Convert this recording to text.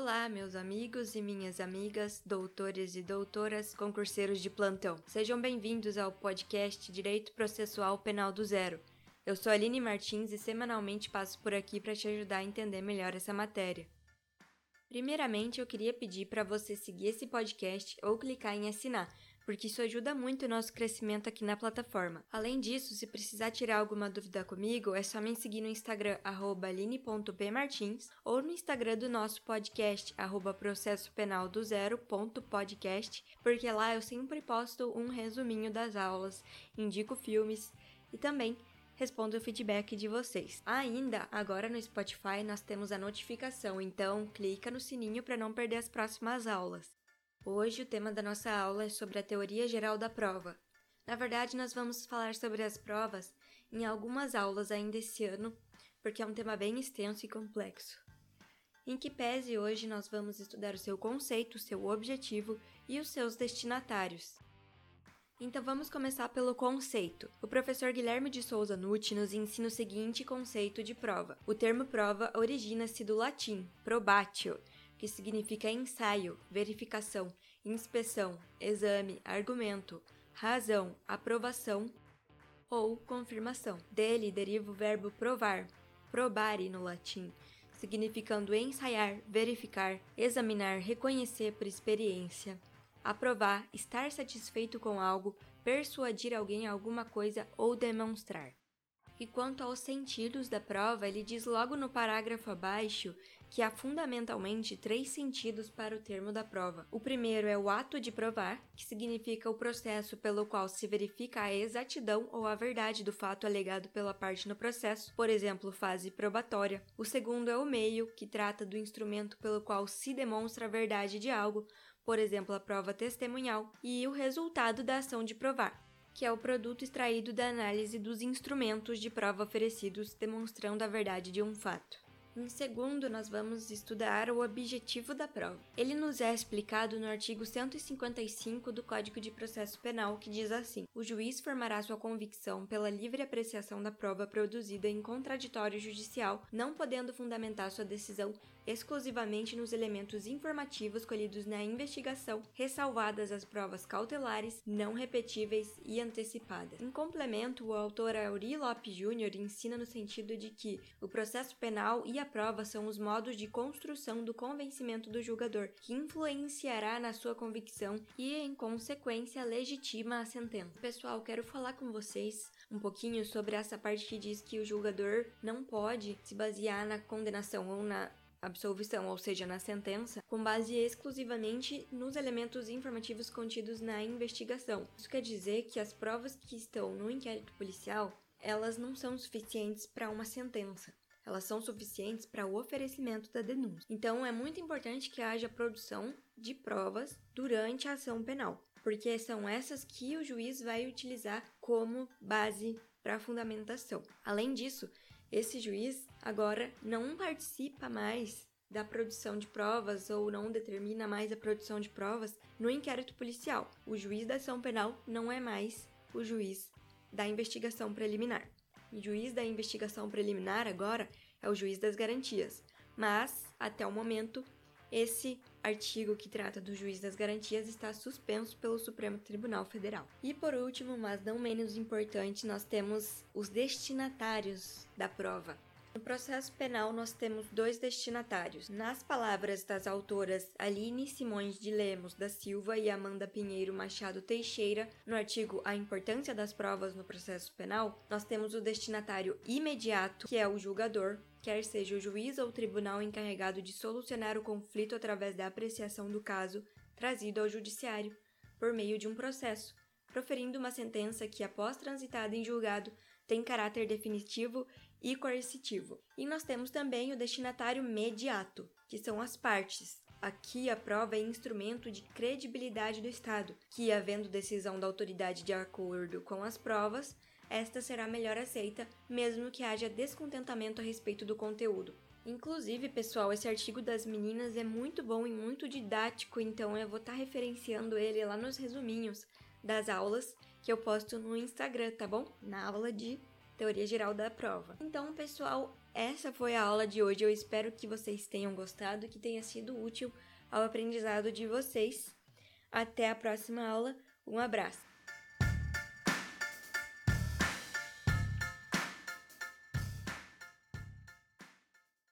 Olá, meus amigos e minhas amigas, doutores e doutoras, concurseiros de plantão. Sejam bem-vindos ao podcast Direito Processual Penal do Zero. Eu sou Aline Martins e semanalmente passo por aqui para te ajudar a entender melhor essa matéria. Primeiramente, eu queria pedir para você seguir esse podcast ou clicar em assinar, porque isso ajuda muito o nosso crescimento aqui na plataforma. Além disso, se precisar tirar alguma dúvida comigo, é só me seguir no Instagram aline.pmartins ou no Instagram do nosso podcast processopenaldozero.podcast, porque lá eu sempre posto um resuminho das aulas, indico filmes e também respondo o feedback de vocês. Ainda, agora no Spotify nós temos a notificação, então clica no sininho para não perder as próximas aulas. Hoje o tema da nossa aula é sobre a teoria geral da prova. Na verdade, nós vamos falar sobre as provas em algumas aulas ainda esse ano, porque é um tema bem extenso e complexo. Em que pese hoje nós vamos estudar o seu conceito, o seu objetivo e os seus destinatários. Então vamos começar pelo conceito. O professor Guilherme de Souza Nucci nos ensina o seguinte conceito de prova. O termo prova origina-se do latim probatio, que significa ensaio, verificação, inspeção, exame, argumento, razão, aprovação ou confirmação. Dele deriva o verbo provar, probare no latim, significando ensaiar, verificar, examinar, reconhecer por experiência aprovar, estar satisfeito com algo, persuadir alguém a alguma coisa ou demonstrar. E quanto aos sentidos da prova, ele diz logo no parágrafo abaixo que há fundamentalmente três sentidos para o termo da prova. O primeiro é o ato de provar, que significa o processo pelo qual se verifica a exatidão ou a verdade do fato alegado pela parte no processo, por exemplo, fase probatória. O segundo é o meio, que trata do instrumento pelo qual se demonstra a verdade de algo, por exemplo, a prova testemunhal, e o resultado da ação de provar, que é o produto extraído da análise dos instrumentos de prova oferecidos demonstrando a verdade de um fato. Em segundo, nós vamos estudar o objetivo da prova. Ele nos é explicado no artigo 155 do Código de Processo Penal, que diz assim: O juiz formará sua convicção pela livre apreciação da prova produzida em contraditório judicial, não podendo fundamentar sua decisão exclusivamente nos elementos informativos colhidos na investigação, ressalvadas as provas cautelares, não repetíveis e antecipadas. Em complemento, o autor Auri Lopes Júnior ensina no sentido de que o processo penal e a prova são os modos de construção do convencimento do julgador, que influenciará na sua convicção e, em consequência, legitima a sentença. Pessoal, quero falar com vocês um pouquinho sobre essa parte que diz que o julgador não pode se basear na condenação ou na absolvição, ou seja, na sentença, com base exclusivamente nos elementos informativos contidos na investigação. Isso quer dizer que as provas que estão no inquérito policial, elas não são suficientes para uma sentença elas são suficientes para o oferecimento da denúncia. Então, é muito importante que haja produção de provas durante a ação penal, porque são essas que o juiz vai utilizar como base para a fundamentação. Além disso, esse juiz agora não participa mais da produção de provas ou não determina mais a produção de provas no inquérito policial. O juiz da ação penal não é mais o juiz da investigação preliminar. O juiz da investigação preliminar agora é o juiz das garantias, mas, até o momento, esse artigo que trata do juiz das garantias está suspenso pelo Supremo Tribunal Federal. E por último, mas não menos importante, nós temos os destinatários da prova. No processo penal, nós temos dois destinatários. Nas palavras das autoras Aline Simões de Lemos da Silva e Amanda Pinheiro Machado Teixeira, no artigo A Importância das Provas no Processo Penal, nós temos o destinatário imediato, que é o julgador, quer seja o juiz ou o tribunal encarregado de solucionar o conflito através da apreciação do caso trazido ao judiciário, por meio de um processo, proferindo uma sentença que, após transitada em julgado, tem caráter definitivo e coercitivo. E nós temos também o destinatário mediato, que são as partes. Aqui a prova é instrumento de credibilidade do Estado, que, havendo decisão da autoridade de acordo com as provas, esta será melhor aceita, mesmo que haja descontentamento a respeito do conteúdo. Inclusive, pessoal, esse artigo das meninas é muito bom e muito didático, então eu vou estar tá referenciando ele lá nos resuminhos das aulas que eu posto no Instagram, tá bom? Na aula de teoria geral da prova. Então, pessoal, essa foi a aula de hoje. Eu espero que vocês tenham gostado, que tenha sido útil ao aprendizado de vocês. Até a próxima aula. Um abraço.